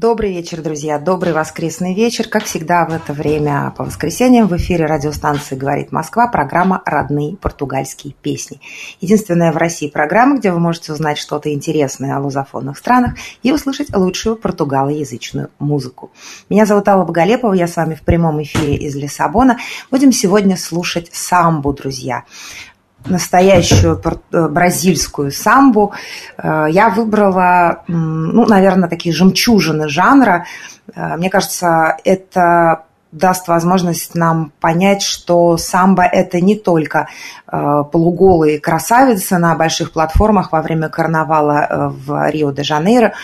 Добрый вечер, друзья. Добрый воскресный вечер. Как всегда в это время по воскресеньям в эфире радиостанции «Говорит Москва» программа «Родные португальские песни». Единственная в России программа, где вы можете узнать что-то интересное о лузофонных странах и услышать лучшую португалоязычную музыку. Меня зовут Алла Боголепова, я с вами в прямом эфире из Лиссабона. Будем сегодня слушать самбу, друзья настоящую э, бразильскую самбу, э, я выбрала, ну, наверное, такие жемчужины жанра. Э, мне кажется, это даст возможность нам понять, что самбо – это не только полуголые красавицы на больших платформах во время карнавала в Рио-де-Жанейро,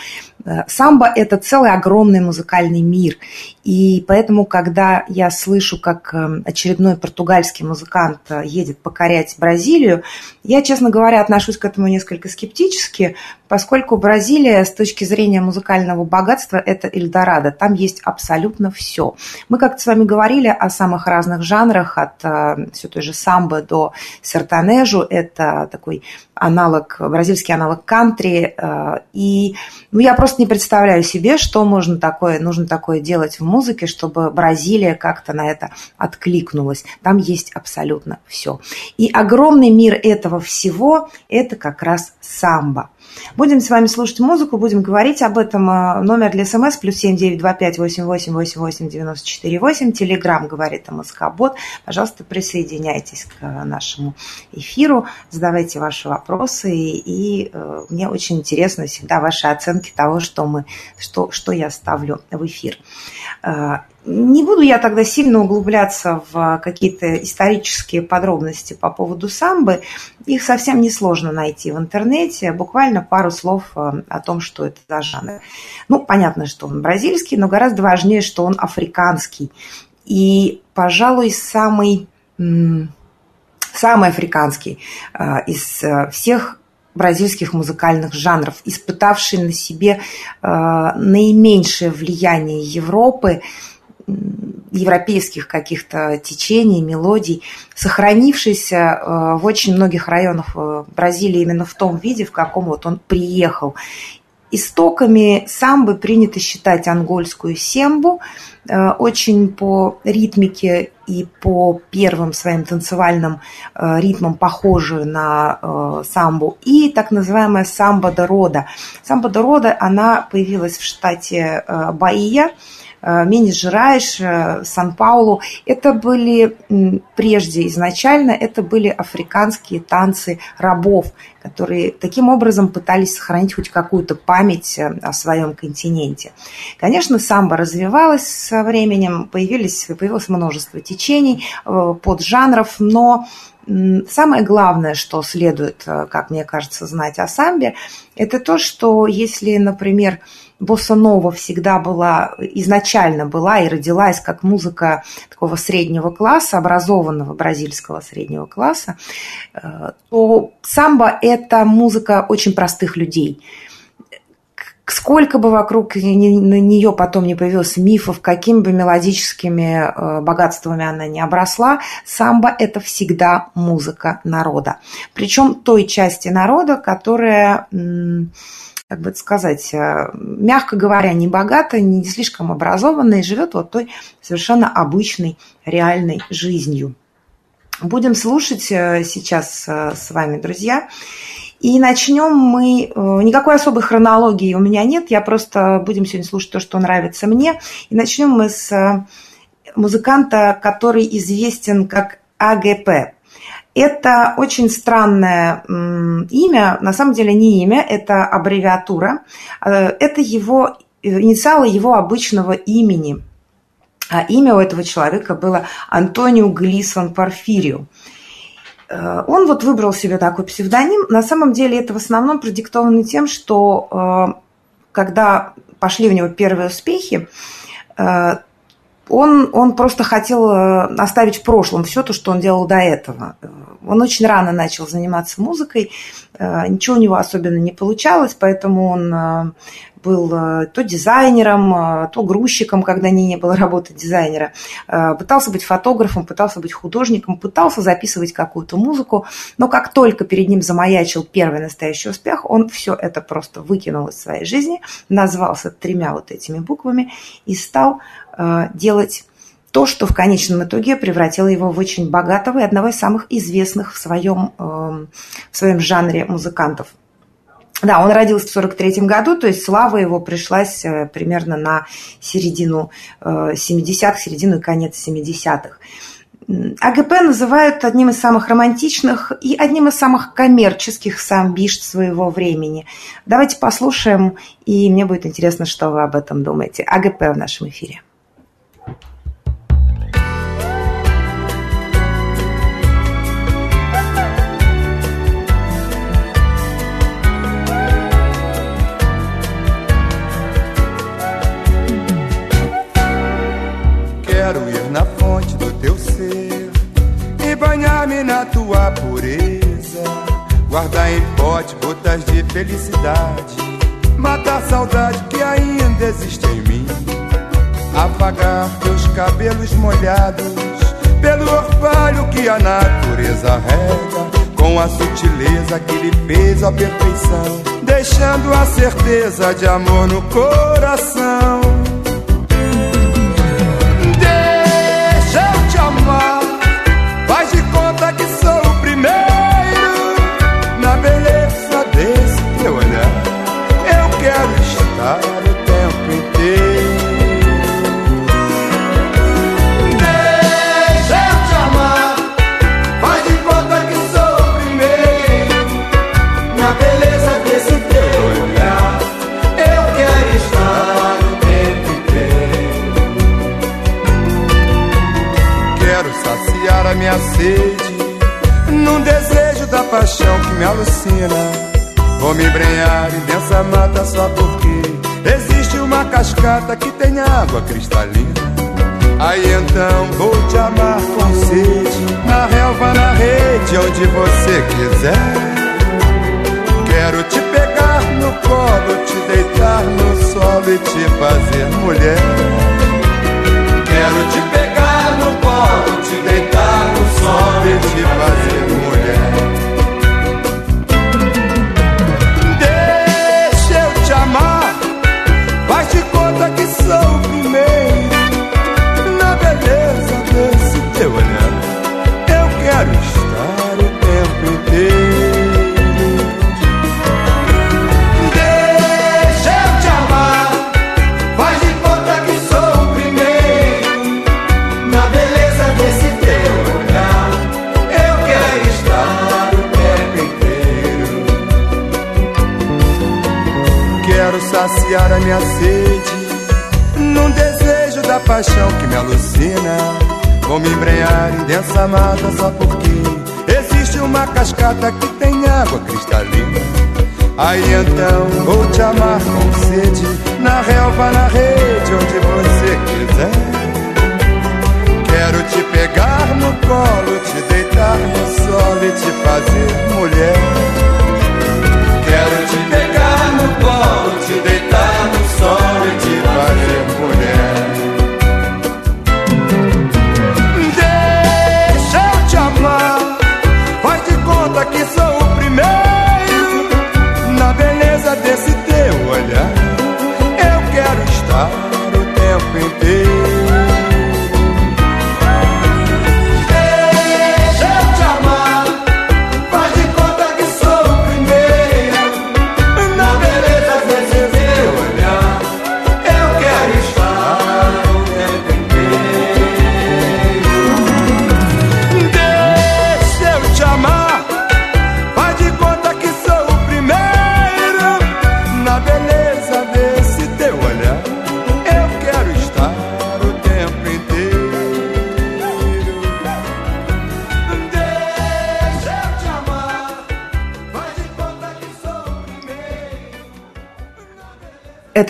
самбо – это целый огромный музыкальный мир. И поэтому, когда я слышу, как э, очередной португальский музыкант э, едет покорять Бразилию, я, честно говоря, отношусь к этому несколько скептически, поскольку Бразилия с точки зрения музыкального богатства – это Эльдорадо. Там есть абсолютно все. Мы как-то с вами говорили о самых разных жанрах, от все той же самбо до сертанежу. Это такой аналог, бразильский аналог кантри. И ну, я просто просто не представляю себе, что можно такое, нужно такое делать в музыке, чтобы Бразилия как-то на это откликнулась. Там есть абсолютно все. И огромный мир этого всего – это как раз самбо. Будем с вами слушать музыку, будем говорить об этом. А, номер для смс плюс семь девять два пять восемь восемь восемь восемь девяносто четыре восемь. Телеграмм говорит МСК-бот. Пожалуйста, присоединяйтесь к нашему эфиру, задавайте ваши вопросы. И, и э, мне очень интересно всегда ваши оценки того, что, мы, что, что я ставлю в эфир. Не буду я тогда сильно углубляться в какие-то исторические подробности по поводу самбы. Их совсем несложно найти в интернете. Буквально пару слов э, о том, что это за жанр. Ну, понятно, что он бразильский, но гораздо важнее, что он африканский. И, пожалуй, самый, самый африканский э, из всех бразильских музыкальных жанров, испытавший на себе наименьшее влияние Европы – европейских каких-то течений, мелодий, сохранившийся э, в очень многих районах э, Бразилии именно в том виде, в каком вот он приехал. Истоками самбы принято считать ангольскую сембу, э, очень по ритмике и по первым своим танцевальным ритмам похожую на самбу, и так называемая самба де рода. Самба де рода, она появилась в штате Баия, Минис Жирайш, э, Сан-Паулу. Это были прежде изначально, это были африканские танцы рабов, которые таким образом пытались сохранить хоть какую-то память э, о своем континенте. Конечно, самбо развивалась со временем, появились, появилось множество течений, поджанров, но Самое главное, что следует, как мне кажется, знать о самбе, это то, что если, например, босса-нова всегда была, изначально была и родилась как музыка такого среднего класса, образованного бразильского среднего класса, э, то самбо – это музыка очень простых людей – Сколько бы вокруг на нее потом не появилось мифов, какими бы мелодическими э, богатствами она не обросла, самбо – это всегда музыка народа. Причем той части народа, которая как бы сказать, э, мягко говоря, не богатая, не слишком образованная живет вот той совершенно обычной реальной жизнью. Будем слушать э, сейчас э, с вами, друзья. И начнем мы... Никакой особой хронологии у меня нет, я просто будем сегодня слушать то, что нравится мне. И начнем мы с музыканта, который известен как АГП. Это очень странное имя, на самом деле не имя, это аббревиатура. Э, это его инициалы его обычного имени. А имя у этого человека было Антонио Глисон Порфирио. Э, он вот выбрал себе такой псевдоним. На самом деле это в основном продиктовано тем, что э, когда пошли у него первые успехи, он, он просто хотел оставить в прошлом все то, что он делал до этого. Он очень рано начал заниматься музыкой, ничего у него особенно не получалось, поэтому он был э, то дизайнером, э, то грузчиком, когда не, не было работы дизайнера. Э, пытался быть фотографом, пытался быть художником, пытался записывать какую-то музыку. Но как только перед ним замаячил первый настоящий успех, он все это просто выкинул из своей жизни, назвался тремя вот этими буквами и стал делать то, что в конечном итоге превратило его в очень богатого и одного из самых известных в своем, в своем жанре музыкантов – да, он родился в 43 году, то есть слава его пришлась э, примерно на середину 70-х, э, середину и конец 70-х. АГП называют одним из самых романтичных и одним из самых коммерческих самбишт своего времени. Давайте послушаем, и мне будет интересно, что вы об этом думаете. АГП в нашем эфире. Banhar-me na tua pureza, guardar em pote gotas de felicidade, matar a saudade que ainda existe em mim, apagar teus cabelos molhados pelo orvalho que a natureza rega, com a sutileza que lhe fez a perfeição, deixando a certeza de amor no coração. Paixão que me alucina. Vou me embrenhar em densa mata só porque existe uma cascata que tem água cristalina. Aí então vou te amar com sede, na relva, na rede, onde você quiser. Quero te pegar no colo, te deitar no solo e te fazer mulher. Quero te pegar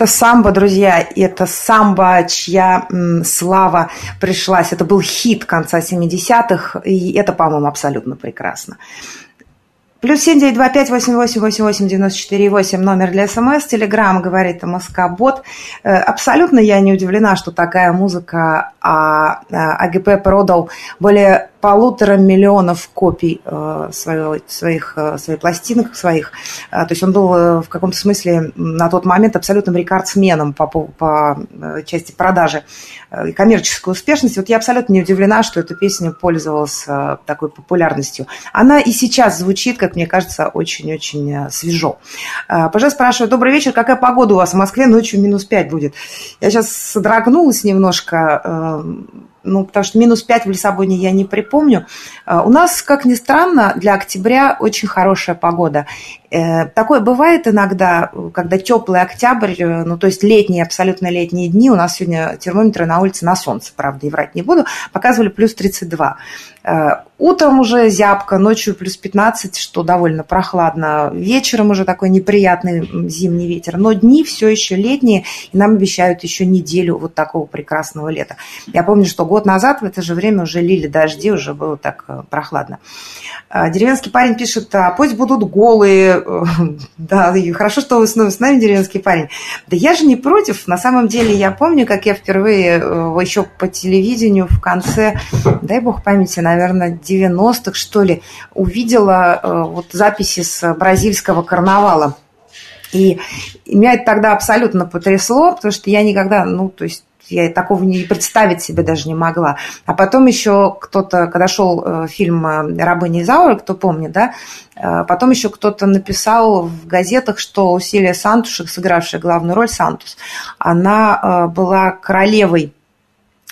Это самбо, друзья, это самбо, чья м, слава пришлась. Это был хит конца 70-х, и это, по-моему, абсолютно прекрасно. Плюс семь девять два пять восемь восемь восемь восемь девяносто четыре восемь номер для СМС. Телеграмм говорит Москобот. Э, абсолютно я не удивлена, что такая музыка а, а АГП продал более полутора миллионов копий э, своего, своих, э, своих пластинок своих. То есть он был в каком-то смысле на тот момент абсолютным рекордсменом по, по части продажи и коммерческой успешности. Вот я абсолютно не удивлена, что эта песня пользовалась такой популярностью. Она и сейчас звучит, как мне кажется, очень-очень свежо. Пожалуйста, спрашиваю, добрый вечер, какая погода у вас в Москве? Ночью минус 5 будет. Я сейчас содрогнулась немножко, ну, потому что минус 5 в Лиссабоне я не припомню. А, у нас, как ни странно, для октября очень хорошая погода. Э, такое бывает иногда, когда теплый октябрь, э, ну, то есть летние, абсолютно летние дни, у нас сегодня термометры на улице на солнце, правда, и врать не буду, показывали плюс 32. Э, утром уже зябко, ночью плюс 15, что довольно прохладно. Вечером уже такой неприятный зимний ветер. Но дни все еще летние, и нам обещают еще неделю вот такого прекрасного лета. Я помню, что год назад в это же время уже лили дожди, уже было так прохладно. Деревенский парень пишет, а пусть будут голые. Да, и хорошо, что вы снова с нами, деревенский парень. Да я же не против. На самом деле я помню, как я впервые еще по телевидению в конце, дай бог памяти, наверное, наверное, 90-х, что ли, увидела э, вот записи с бразильского карнавала. И меня это тогда абсолютно потрясло, потому что я никогда, ну, то есть я такого не представить себе даже не могла. А потом еще кто-то, когда шел э, фильм э, «Рабыня Изаура», кто помнит, да, потом еще кто-то написал в газетах, что Усилия Сантушек, сыгравшая главную роль Сантус, она была королевой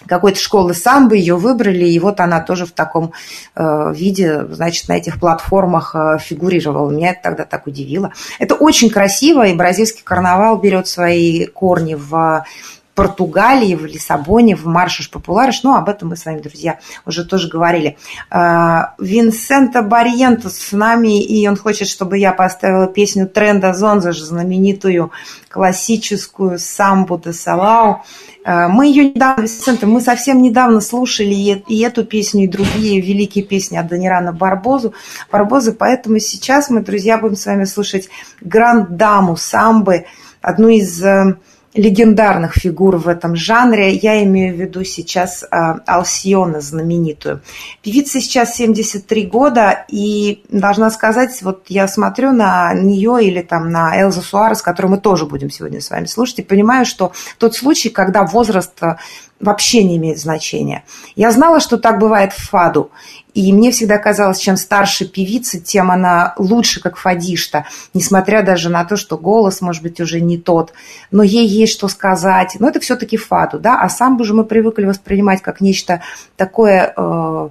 какой-то школы самбо, ее выбрали, и вот она тоже в таком э, виде, значит, на этих платформах э, фигурировала. Меня это тогда так удивило. Это очень красиво, и бразильский карнавал берет свои корни в Португалии, в Лиссабоне, в Маршиш Популариш. Ну, об этом мы с вами, друзья, уже тоже говорили. А, Винсента Барьентус с нами, и он хочет, чтобы я поставила песню Тренда Зонза, знаменитую классическую «Самбу де Салау». А, мы ее недавно, Винсента, мы совсем недавно слушали и эту песню, и другие великие песни от Данирана Барбозу, Барбозы, поэтому сейчас мы, друзья, будем с вами слушать Гранд-даму самбы, одну из э, легендарных фигур в этом жанре. Я имею в виду сейчас а, Алсиона знаменитую. Певица сейчас 73 года, и должна сказать, вот я смотрю на нее или там на Элзу Суарес, которую мы тоже будем сегодня с вами слушать, и понимаю, что тот случай, когда возраст вообще не имеет значения. Я знала, что так бывает в фаду. И мне всегда казалось, чем старше певица, тем она лучше, как фадишта, несмотря даже на то, что голос, может быть, уже не тот, но ей есть что сказать. Но это все-таки фаду, да, а сам бы же мы привыкли воспринимать как нечто такое э,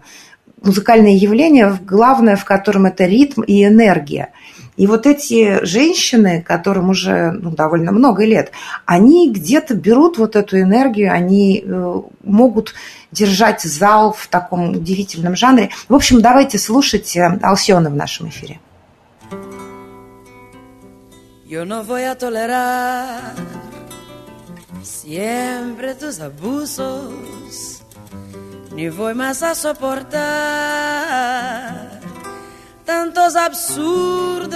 музыкальное явление, главное в котором это ритм и энергия – и вот эти женщины, которым уже ну, довольно много лет, они где-то берут вот эту энергию, они э, могут держать зал в таком удивительном жанре. В общем, давайте слушать э, Алсиона в нашем эфире. Yo no voy a siempre tus abusos, ni voy más a soportar tantos absurdos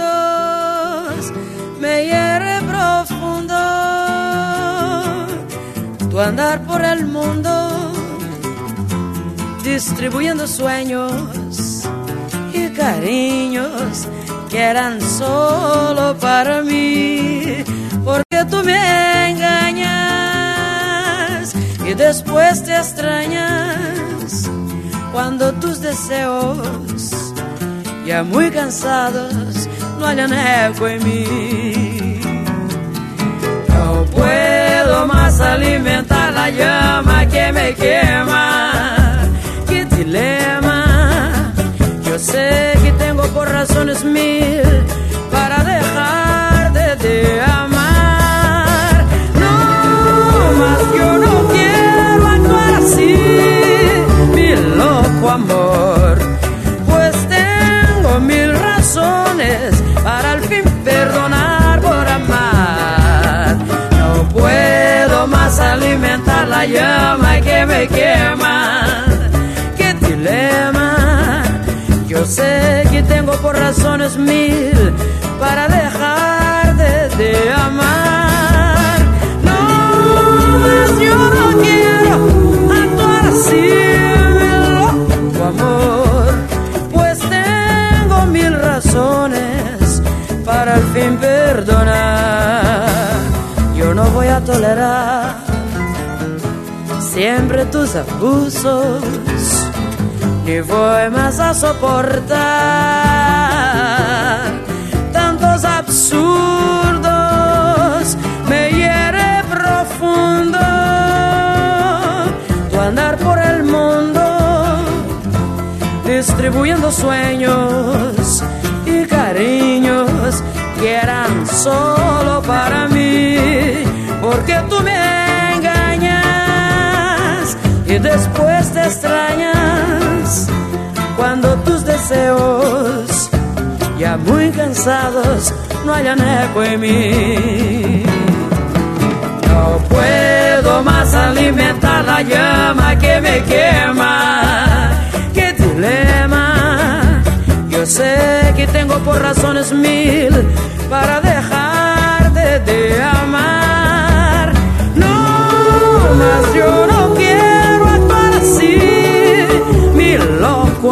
me hiere profundo. Tu andar por el mundo distribuyendo sueños y cariños que eran solo para mí, porque tú me engañas y después te extrañas cuando tus deseos ya muy cansados no hayan eco en mí. No puedo más alimentar la llama que me quema. Qué dilema. Yo sé que tengo por razones mil para dejarte de amar. La llama que me quema. Qué dilema. Yo sé que tengo por razones mil para dejarte de amar. No, yo no quiero actuar así, tu amor, pues tengo mil razones para al fin perdonar. Yo no voy a tolerar siempre tus abusos, ni voy más a soportar. Tantos absurdos, me hiere profundo tu andar por el mundo, distribuyendo sueños y cariños que eran solo para mí, porque tú me te extrañas cuando tus deseos, ya muy cansados, no hayan eco en mí. No puedo más alimentar la llama que me quema. Qué dilema. Yo sé que tengo por razones mil para dejarte de amar. No, más yo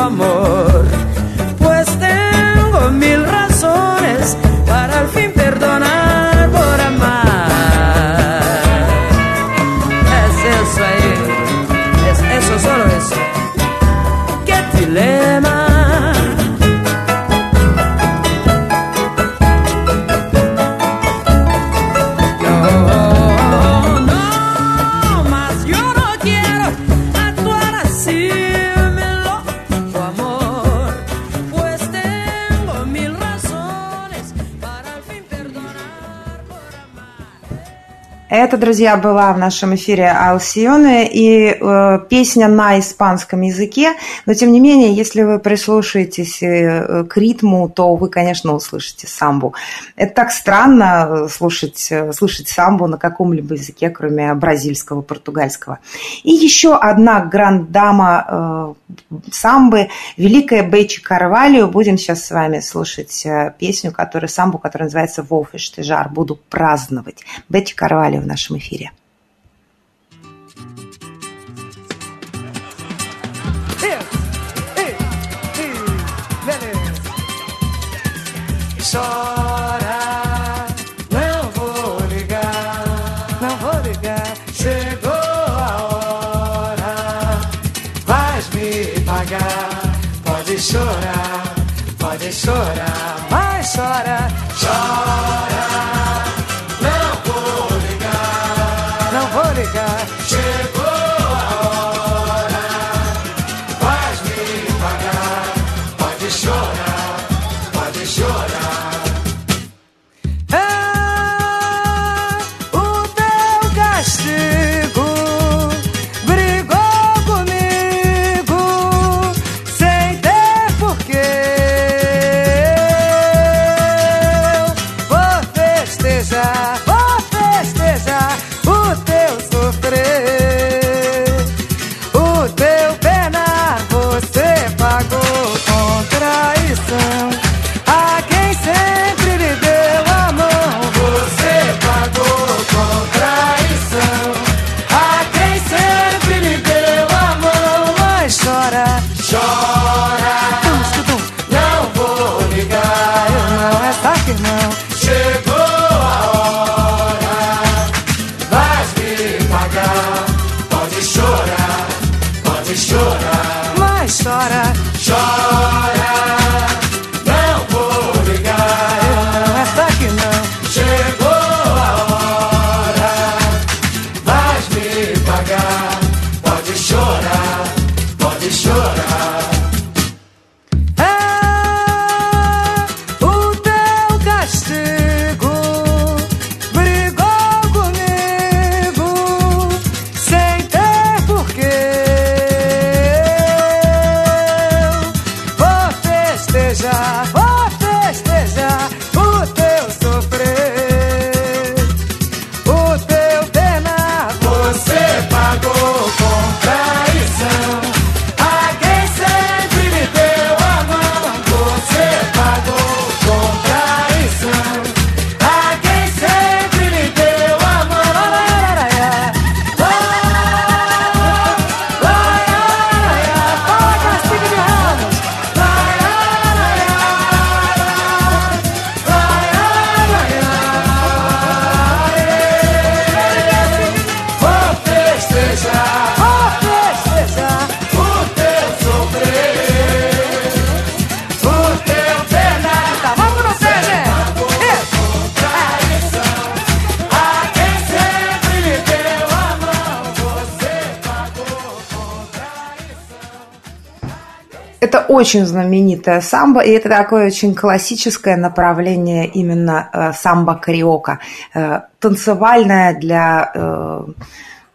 amor. Это, друзья, была в нашем эфире Алсионе и э, песня на испанском языке, но тем не менее, если вы прислушаетесь э, к ритму, то вы, конечно, услышите самбу. Это так странно э, слушать, э, слышать самбу на каком-либо языке, кроме бразильского, португальского. И еще одна гранд-дама э, самбы, великая Бечи Карвалио. Будем сейчас с вами слушать э, песню, которая, самбу, которая называется «Волфиш Тежар». Буду праздновать. Бечи Карвалио в нашем эфире. Chora, очень знаменитая самбо, и это такое очень классическое направление именно э, самбо-кариока. Э, танцевальное для э,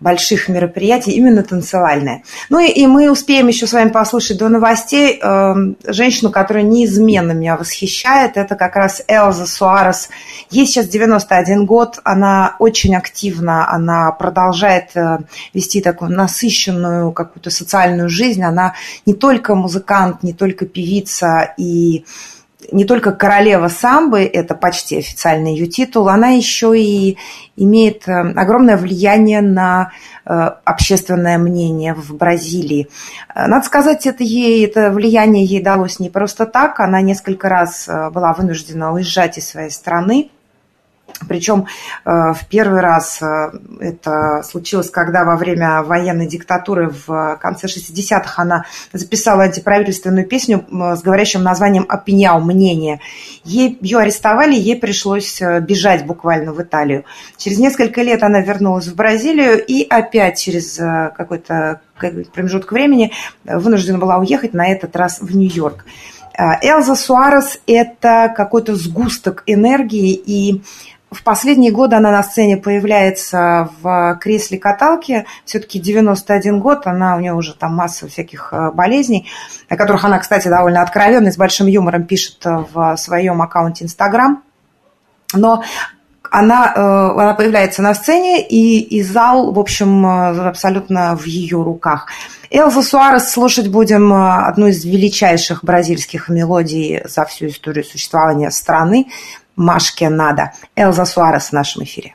больших мероприятий, именно танцевальное. Ну и, и мы успеем еще с вами послушать до новостей э, женщину, которая неизменно меня восхищает. Это как раз Элза Суарес. Ей сейчас 91 год, она очень активна, она продолжает э, вести такую насыщенную какую-то социальную жизнь. Она не только музыкант, не только певица и не только королева самбы, это почти официальный ее титул, она еще и имеет э, огромное влияние на э, общественное мнение в Бразилии. Э, надо сказать, это, ей, это влияние ей далось не просто так. Она несколько раз была вынуждена уезжать из своей страны причем э, в первый раз э, это случилось, когда во время военной диктатуры в конце 60-х она записала антиправительственную песню с говорящим названием «Опиняу. Мнение». Ей, ее арестовали, ей пришлось э, бежать буквально в Италию. Через несколько лет она вернулась в Бразилию и опять через какой-то промежуток времени вынуждена была уехать, на этот раз в Нью-Йорк. Элза Суарес – это какой-то сгусток энергии и в последние годы она на сцене появляется в кресле каталки. Все-таки 91 год, она, у нее уже там масса всяких э, болезней, о которых она, кстати, довольно откровенно и с большим юмором пишет в своем аккаунте Инстаграм. Но она, э, она появляется на сцене, и, и зал, в общем, э, абсолютно в ее руках. Элза Суарес слушать будем одну из величайших бразильских мелодий за всю историю существования страны. Машке надо. Элза Суарес в нашем эфире.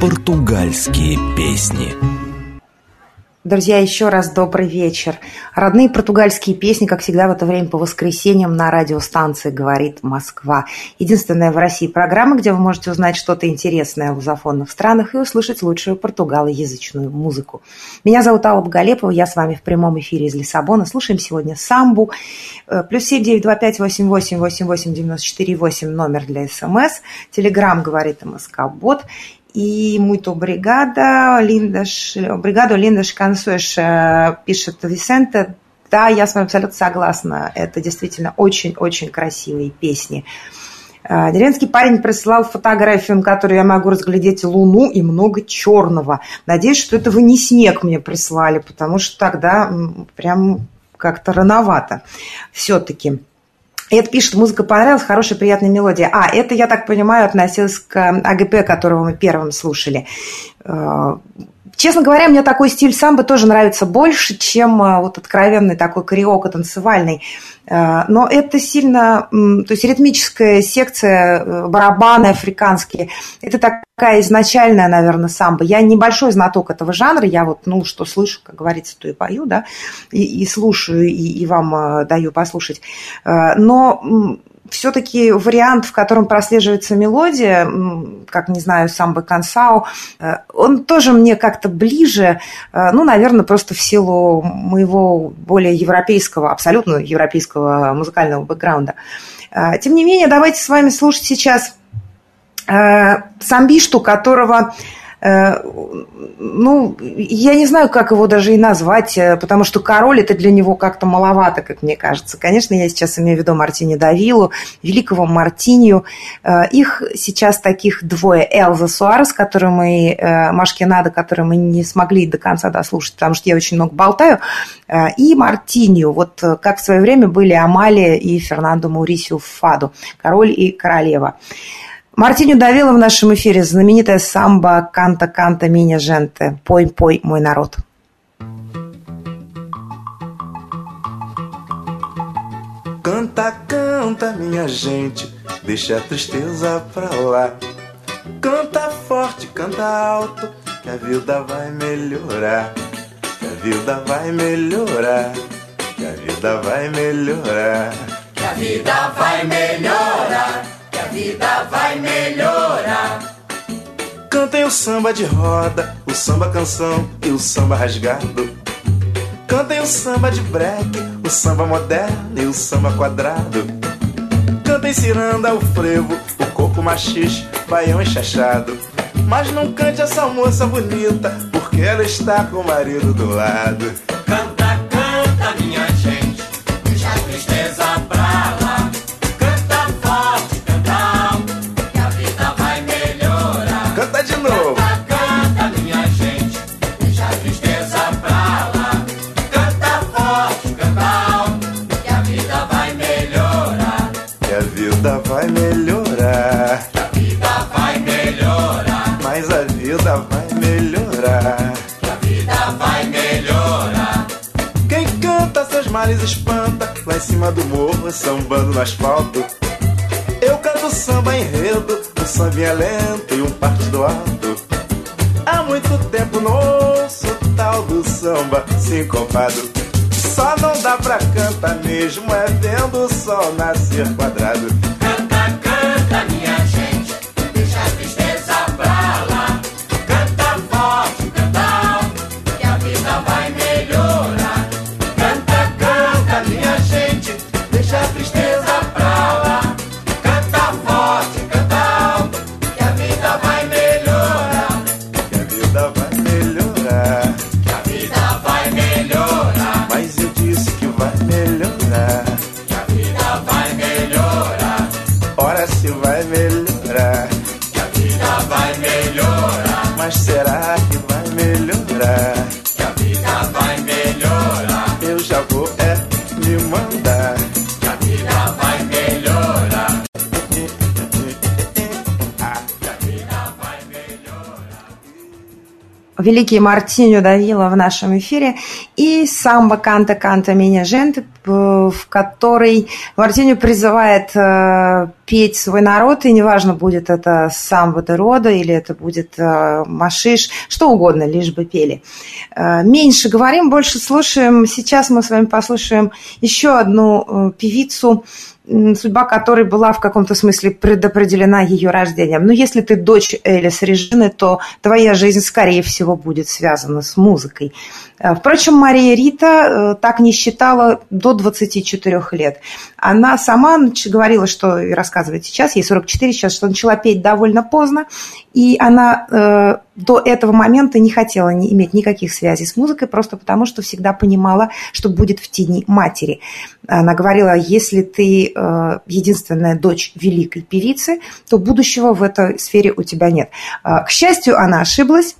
Португальские песни. Друзья, еще раз добрый вечер. Родные португальские песни, как всегда, в это время по воскресеньям на радиостанции «Говорит Москва». Единственная в России программа, где вы можете узнать что-то интересное в лузофонных странах и услышать лучшую португалоязычную музыку. Меня зовут Алла Боголепова, я с вами в прямом эфире из Лиссабона. Слушаем сегодня самбу. Э, плюс семь девять два пять восемь восемь восемь восемь девяносто четыре восемь номер для СМС. Телеграмм «Говорит МСК Бот» и muito obrigada, lindas, obrigado, lindas canções, пишет Висенте. Да, я с вами абсолютно согласна. Это действительно очень-очень красивые песни. Э, деревенский парень прислал фотографию, на которой я могу разглядеть луну и много черного. Надеюсь, что это вы не снег мне прислали, потому что тогда прям как-то рановато все-таки. Это пишет, музыка понравилась, хорошая, приятная мелодия. А, это, я так понимаю, относилось к АГП, которого мы первым слушали. Честно говоря, мне такой стиль самбо тоже нравится больше, чем э, вот откровенный такой кариоко танцевальный. Э, но это сильно, то есть ритмическая секция, э, барабаны африканские, это такая изначальная, наверное, самбо. Я небольшой знаток этого жанра, я вот, ну, что слышу, как говорится, то и пою, да, и, и слушаю, и, и вам даю послушать. Но все-таки вариант, в котором прослеживается мелодия, как, не знаю, самбо Кансау, э, он тоже мне как-то ближе, э, ну, наверное, просто в силу моего более европейского, абсолютно европейского музыкального бэкграунда. Э, тем не менее, давайте с вами слушать сейчас самбишту, которого ну, я не знаю, как его даже и назвать, э, потому что король это для него как-то маловато, как мне кажется. Конечно, я сейчас имею в виду Мартини Давилу, великого Мартинью. Э, их сейчас таких двое. Элза Суарес, которую мы, Машкинада, которую мы не смогли до конца дослушать, потому что я очень много болтаю, и Мартинью. Вот как в свое время были Амалия и Фернандо Маурисио Фаду, король и королева. Мартиню давила в нашем эфире знаменитая самба «Канта, канта, миня, женте» «Пой, пой, мой народ». Canta, canta, minha gente, deixa a tristeza pra lá. Canta forte, canta alto, que a vida vai melhorar. Que a vida vai melhorar. Que a vida vai melhorar. Que a vida vai melhorar vida vai melhorar. Cantem o samba de roda, o samba canção e o samba rasgado. Cantem o samba de break, o samba moderno e o samba quadrado. Cantem ciranda, o frevo, o coco machixe, baião enxachado. Mas não cante essa moça bonita, porque ela está com o marido do lado. Canta, canta, minha gente, deixa a tristeza males espanta. Lá em cima do morro, sambando no asfalto. Eu canto samba enredo Um sambinha lento e um partido alto Há muito tempo não ouço tal do samba sincopado Só não dá pra cantar mesmo É vendo o sol nascer quadrado великий Мартиню Давила в нашем эфире, и самбо «Канта, канта, меня женты», в которой Мартиню призывает э, петь свой народ, и неважно, будет это самбо де рода или это будет э, машиш, что угодно, лишь бы пели. Э, меньше говорим, больше слушаем. Сейчас мы с вами послушаем еще одну певицу, судьба которой была в каком-то смысле предопределена ее рождением. Но если ты дочь Элис Режины, то твоя жизнь, скорее всего, будет связана с музыкой. Э, впрочем, Мария Рита э, так не считала до 24 лет. Она сама говорила, что, и рассказывает сейчас, ей 44 сейчас, что начала петь довольно поздно, и она э, до этого момента не хотела не иметь никаких связей с музыкой, просто потому что всегда понимала, что будет в тени матери. Она говорила, если ты единственная дочь великой певицы, то будущего в этой сфере у тебя нет. Э, к счастью, она ошиблась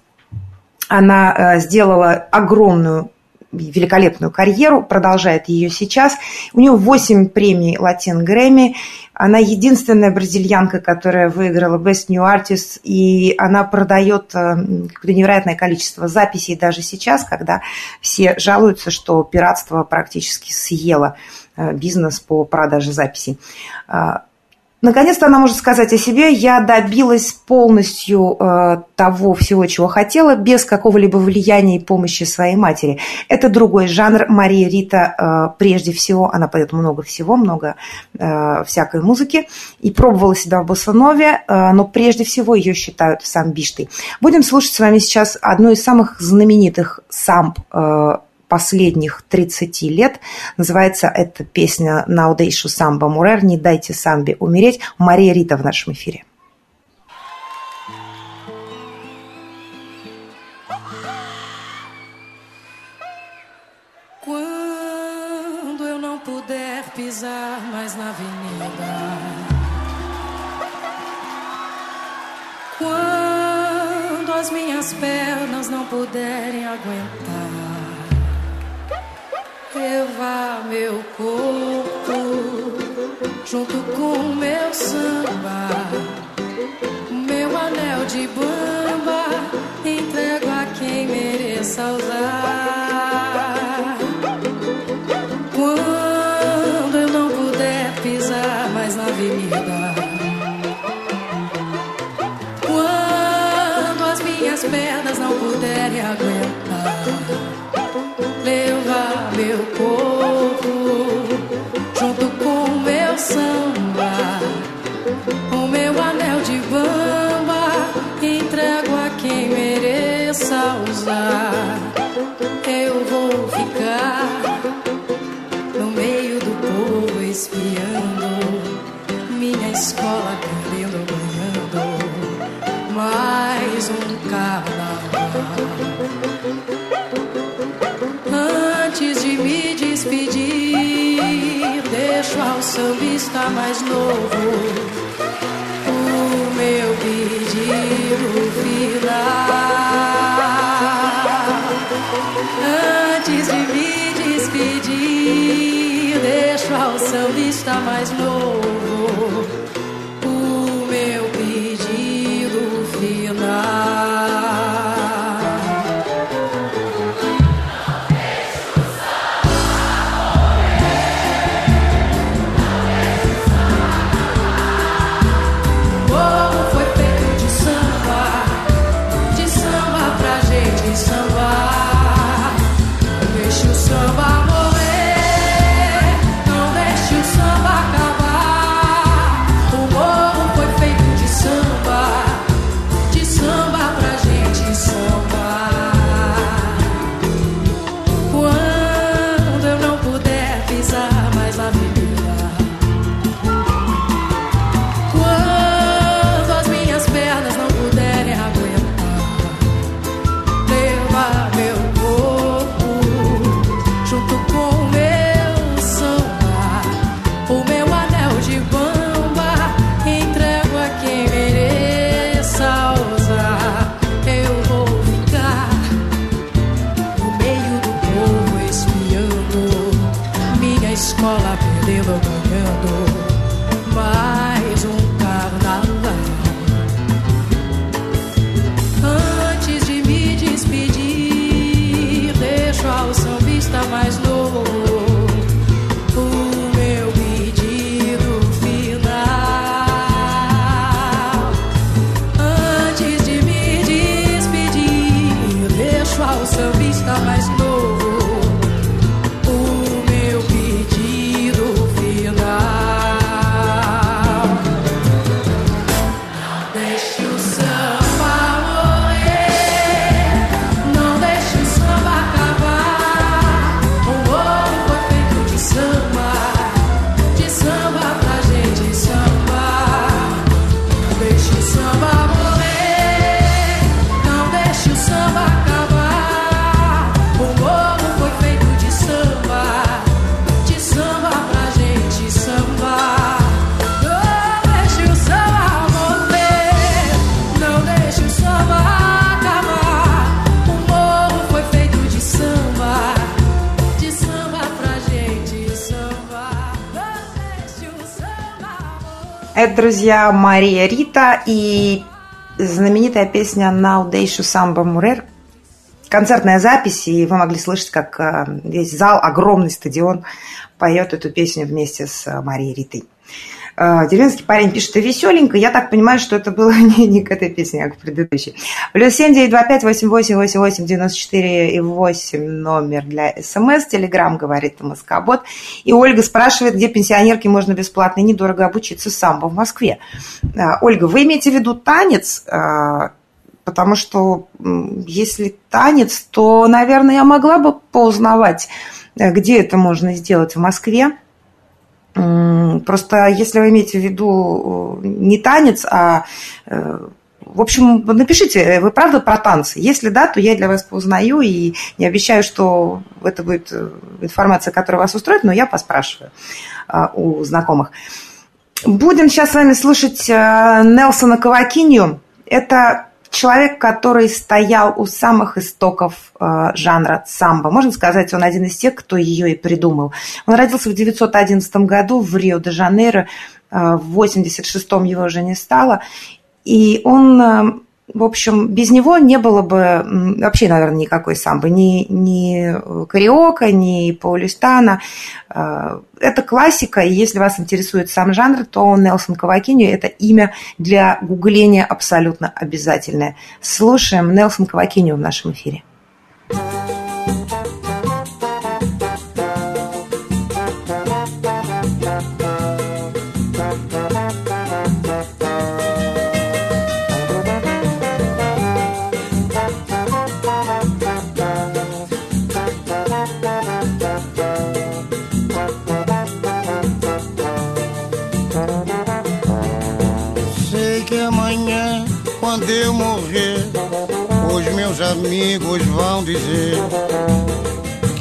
она э, сделала огромную великолепную карьеру, продолжает ее сейчас. У нее 8 премий Латин Грэмми. Она единственная бразильянка, которая выиграла Best New Artist, и она продает э, какое-то невероятное количество записей даже сейчас, когда все жалуются, что пиратство практически съело э, бизнес по продаже записей. А, Наконец-то она может сказать о себе, я добилась полностью э, того всего, чего хотела, без какого-либо влияния и помощи своей матери. Это другой жанр. Мария Рита, э, прежде всего, она поет много всего, много э, всякой музыки, и пробовала себя в боссанове, э, но прежде всего ее считают самбиштой. Будем слушать с вами сейчас одну из самых знаменитых самб э, последних 30 лет. Называется эта песня «Наудейшу самба мурер», «Не дайте самбе умереть». Мария Рита в нашем эфире. Mais na avenida. Quando as minhas pernas não puderem aguentar levar meu corpo junto com meu samba, meu anel de bamba, entrego a quem mereça usar. myself. Mais novo o meu pedido final. Antes de me despedir, deixo ao sambista mais novo Это, друзья, Мария Рита и знаменитая песня «Наудейшу самбо мурер». Концертная запись, и вы могли слышать, как э, весь зал, огромный стадион поет эту песню вместе с э, Марией Ритой. Э, деревенский парень пишет, ты веселенько. Я так понимаю, что это было не, не к этой песне, а к предыдущей. Плюс семь девять два пять восемь восемь восемь восемь девяносто четыре и восемь номер для СМС. Телеграмм говорит Москобот. И Ольга спрашивает, где пенсионерке можно бесплатно и недорого обучиться самбо в Москве. Э, Ольга, вы имеете в виду танец? Э, потому что если танец, то, наверное, я могла бы поузнавать, где это можно сделать в Москве. Просто если вы имеете в виду э, не танец, а э, в общем, напишите, вы правда про танцы? Если да, то я для вас поузнаю и не обещаю, что это будет э, информация, которая вас устроит, но я поспрашиваю у знакомых. Будем сейчас с вами слушать Нелсона Кавакинью. Это человек, который стоял у самых истоков э, жанра самбо. Можно сказать, он один из тех, кто ее и придумал. Он родился в 1911 году в Рио-де-Жанейро. Э, в 86-м его уже не стало. И он э, в общем, без него не было бы вообще, наверное, никакой самбы. Ни, ни кариока, ни паулистана. Э, это классика, и если вас интересует сам жанр, то Нелсон Кавакиньо – это имя для гугления абсолютно обязательное. Слушаем Нелсон Кавакиньо в нашем эфире. Amigos vão dizer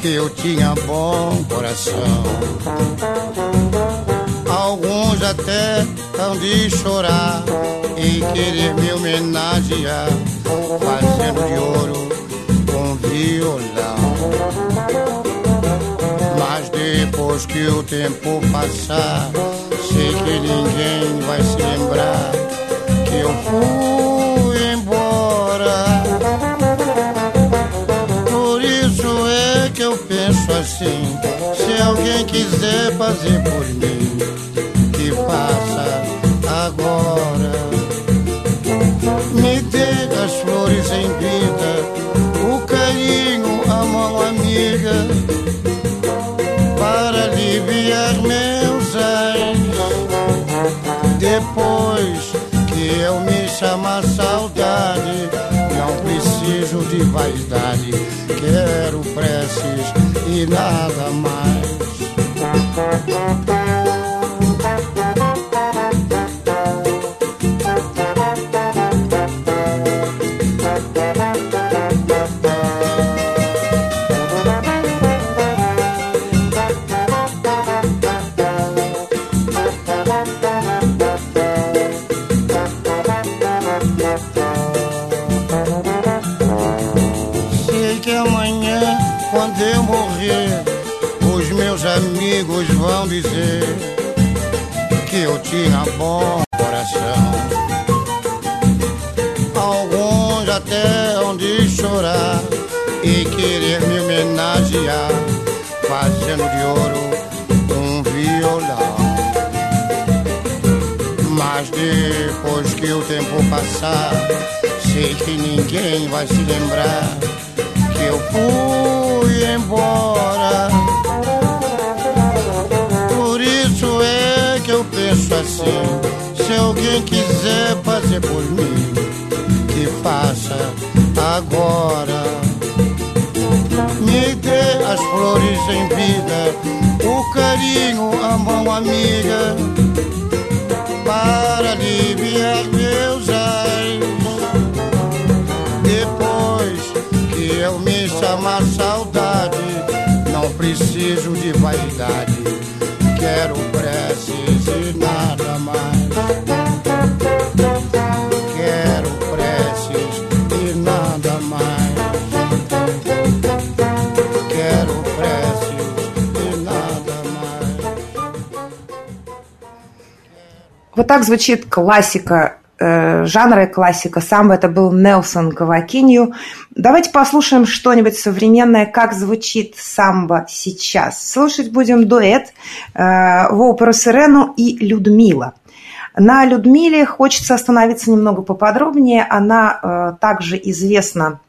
que eu tinha bom coração. Alguns até hão de chorar e querer me homenagear, fazendo de ouro com violão. Mas depois que o tempo passar, sei que ninguém vai se lembrar que eu fui assim: se alguém quiser fazer por mim, que faça agora. Me dê as flores em vida, o carinho, a mão amiga, para aliviar meus ais. Depois que eu me chamar saudade, não preciso de vaidade, nada mais. Que ninguém vai se lembrar que eu fui embora penso assim: se alguém quiser fazer por mim, que faça agora. Me dê as flores em vida, o carinho, a mão amiga, preciso de vaidade, quero preces e nada mais. Quero preces e nada mais. Quero preces e nada mais. Вот так звучит классика э, жанра и классика. Сам это был Нелсон Кавакинью. Давайте послушаем что-нибудь современное, как звучит самбо сейчас. Слушать будем дуэт э, Воупера Сирену и Людмила. На Людмиле хочется остановиться немного поподробнее. Она э, также известна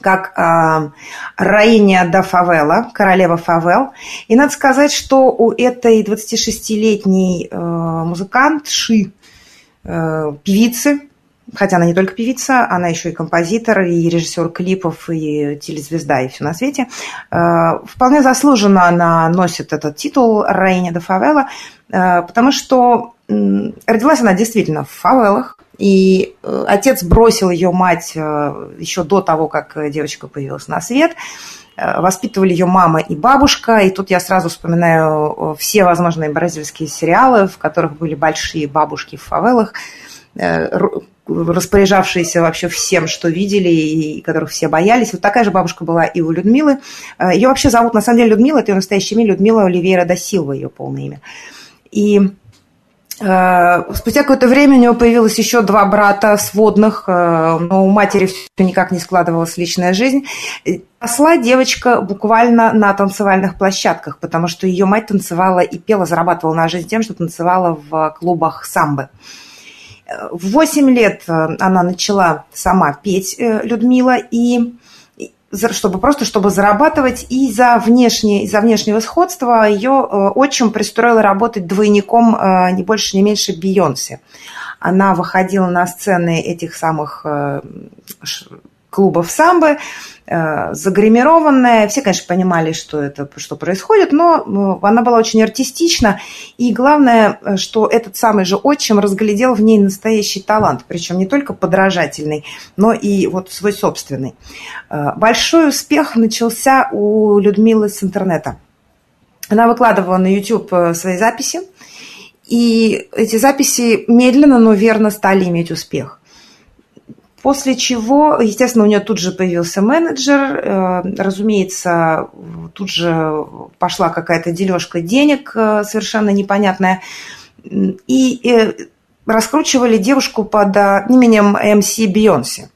как э, Раиня да Фавела, королева Фавел. И надо сказать, что у этой 26-летней э, музыкантши, певицы, хотя она не только певица, она еще и композитор, и режиссер клипов, и телезвезда, и все на свете. Э, вполне заслуженно она носит этот титул Раиня да Фавела, э, потому что родилась она действительно в фавелах, и э, отец бросил ее мать э, еще до того, как девочка появилась на свет. Э, воспитывали ее мама и бабушка. И тут я сразу вспоминаю все возможные бразильские сериалы, в которых были большие бабушки в фавелах, распоряжавшиеся вообще всем, что видели, и которых все боялись. Вот такая же бабушка была и у Людмилы. Ее вообще зовут, на самом деле, Людмила, это ее настоящее имя, Людмила Оливейра да Силва, ее полное имя. И Э, спустя какое-то время у него появилось еще два брата сводных, э, но у матери все никак не складывалась личная жизнь. Росла девочка буквально на танцевальных площадках, потому что ее мать танцевала и пела, зарабатывала на жизнь тем, что танцевала в клубах самбы. В 8 лет э, она начала сама петь Людмила, и чтобы просто чтобы зарабатывать и за внешнее из-за внешнего сходства ее э, отчим пристроил работать двойником э, не больше не меньше Бейонсе. Она выходила на сцены этих самых э, клубов самбо, э, загримированная. Все, конечно, понимали, что это что происходит, но э, она была очень артистична. И главное, э, что этот самый же отчим разглядел в ней настоящий талант, причем не только подражательный, но и вот свой собственный. Большой успех начался у Людмилы с интернета. Она выкладывала на YouTube свои записи, и эти записи медленно, но верно стали иметь успех. После чего, естественно, у нее тут же появился менеджер, э, разумеется, тут же пошла какая-то дележка денег э, совершенно непонятная. И э, раскручивали девушку под именем МС Бейонсе.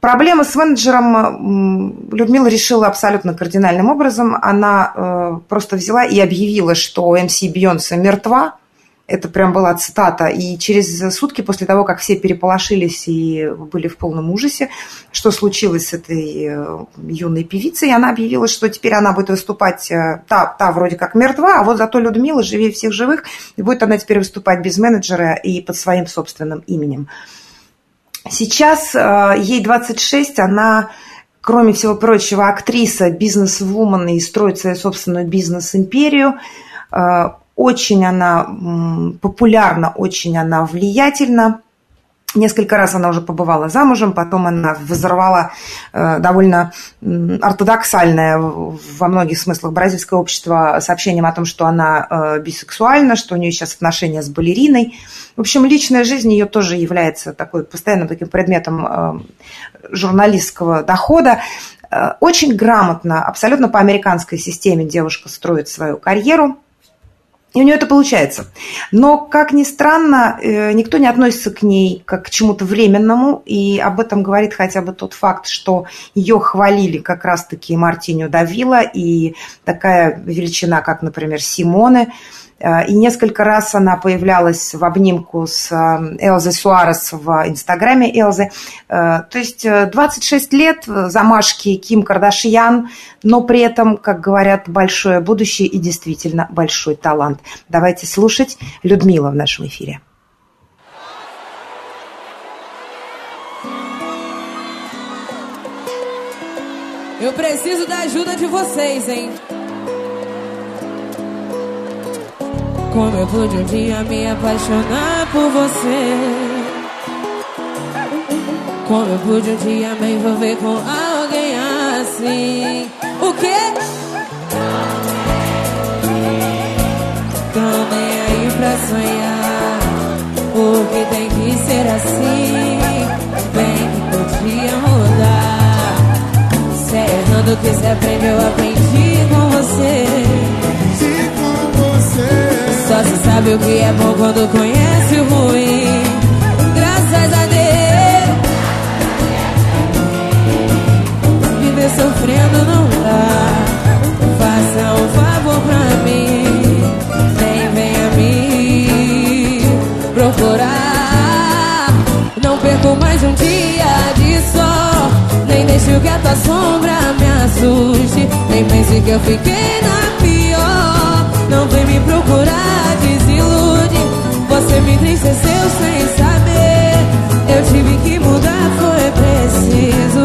Проблема с менеджером Людмила решила абсолютно кардинальным образом. Она просто взяла и объявила, что МС Бейонсе мертва, это прям была цитата. И через сутки после того, как все переполошились и были в полном ужасе, что случилось с этой э, юной певицей, она объявила, что теперь она будет выступать, э, та, та вроде как мертва, а вот зато Людмила живее всех живых, и будет она теперь выступать без менеджера и под своим собственным именем. Сейчас э, ей 26, она кроме всего прочего, актриса, бизнес-вумен и строит свою собственную бизнес-империю. Очень она популярна, очень она влиятельна. Несколько раз она уже побывала замужем, потом она взорвала э, довольно ортодоксальное во многих смыслах бразильское общество сообщением о том, что она э, бисексуальна, что у нее сейчас отношения с балериной. В общем, личная жизнь ее тоже является такой постоянным таким предметом э, журналистского дохода. Очень грамотно, абсолютно по американской системе девушка строит свою карьеру – и у нее это получается. Но, как ни странно, э, никто не относится к ней как к чему-то временному, и об этом говорит хотя бы тот факт, что ее хвалили как раз-таки Мартиню Давила и такая величина, как, например, Э, и несколько раз она появлялась в обнимку с э, Элзой Суарес в инстаграме Элзы. Э, то есть 26 лет замашки Ким Кардашьян, но при этом, как говорят, большое будущее и действительно большой талант. Давайте слушать Людмила в нашем эфире. Eu preciso da ajuda de vocês, hein? Como eu pude um dia me apaixonar por você. Como eu pude um dia me envolver com alguém assim. O quê? Nem aí pra sonhar Porque tem que ser assim. Bem que podia mudar. Se é errando que se aprende eu aprendi com você você sabe o que é bom quando conhece o ruim. Graças a Deus. Viver sofrendo não dá. Faça um favor pra mim. Nem venha me procurar. Não perco mais um dia de sol. Nem deixe que a tua sombra me assuste. Nem pense que eu fiquei na Entristeceu sem saber. Eu tive que mudar, foi preciso.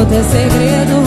O teu segredo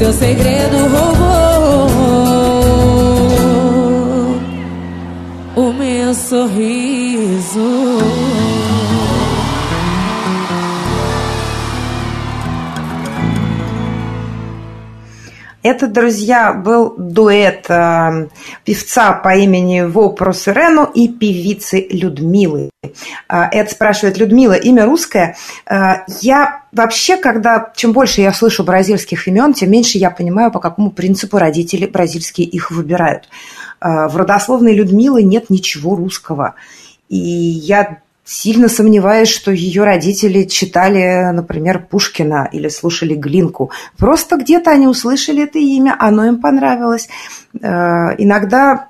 teu segredo Это, друзья, был дуэт э, певца по имени Вопро Сирену и певицы Людмилы. Э, Эд спрашивает, Людмила, имя русское? Э, я вообще, когда чем больше я слышу бразильских имен, тем меньше я понимаю, по какому принципу родители бразильские их выбирают. Э, в родословной Людмилы нет ничего русского. И я сильно сомневаюсь, что ее родители читали, например, Пушкина или слушали Глинку. Просто где-то они услышали это имя, оно им понравилось. Э, Иногда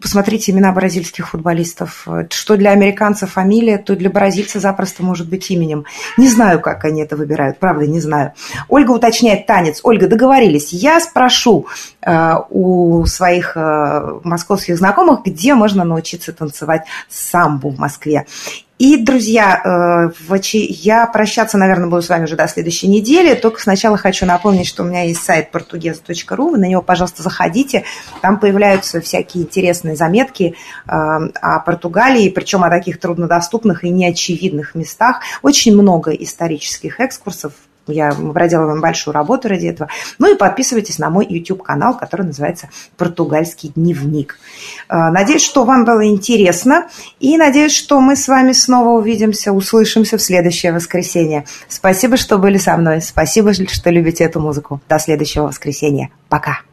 посмотрите имена бразильских футболистов. Что для американца фамилия, то для бразильца запросто может быть именем. Не знаю, как они это выбирают, правда, не знаю. Ольга уточняет танец. Ольга, договорились. Я спрошу э, у своих э, московских знакомых, где можно научиться танцевать самбу в Москве. И, друзья, э, я прощаться, наверное, буду с вами уже до следующей недели. Только сначала хочу напомнить, что у меня есть сайт portugues.ru. Вы на него, пожалуйста, заходите. Там появляются всякие интересные заметки э, о Португалии, причем о таких труднодоступных и неочевидных местах. Очень много исторических экскурсов я, мы проделываем большую работу ради этого. Ну и подписывайтесь на мой YouTube-канал, который называется «Португальский дневник». Э, Надеюсь, что вам было интересно. И надеюсь, что мы с вами снова увидимся, услышимся в следующее воскресенье. Спасибо, что были со мной. Спасибо, что любите эту музыку. До следующего воскресенья. Пока.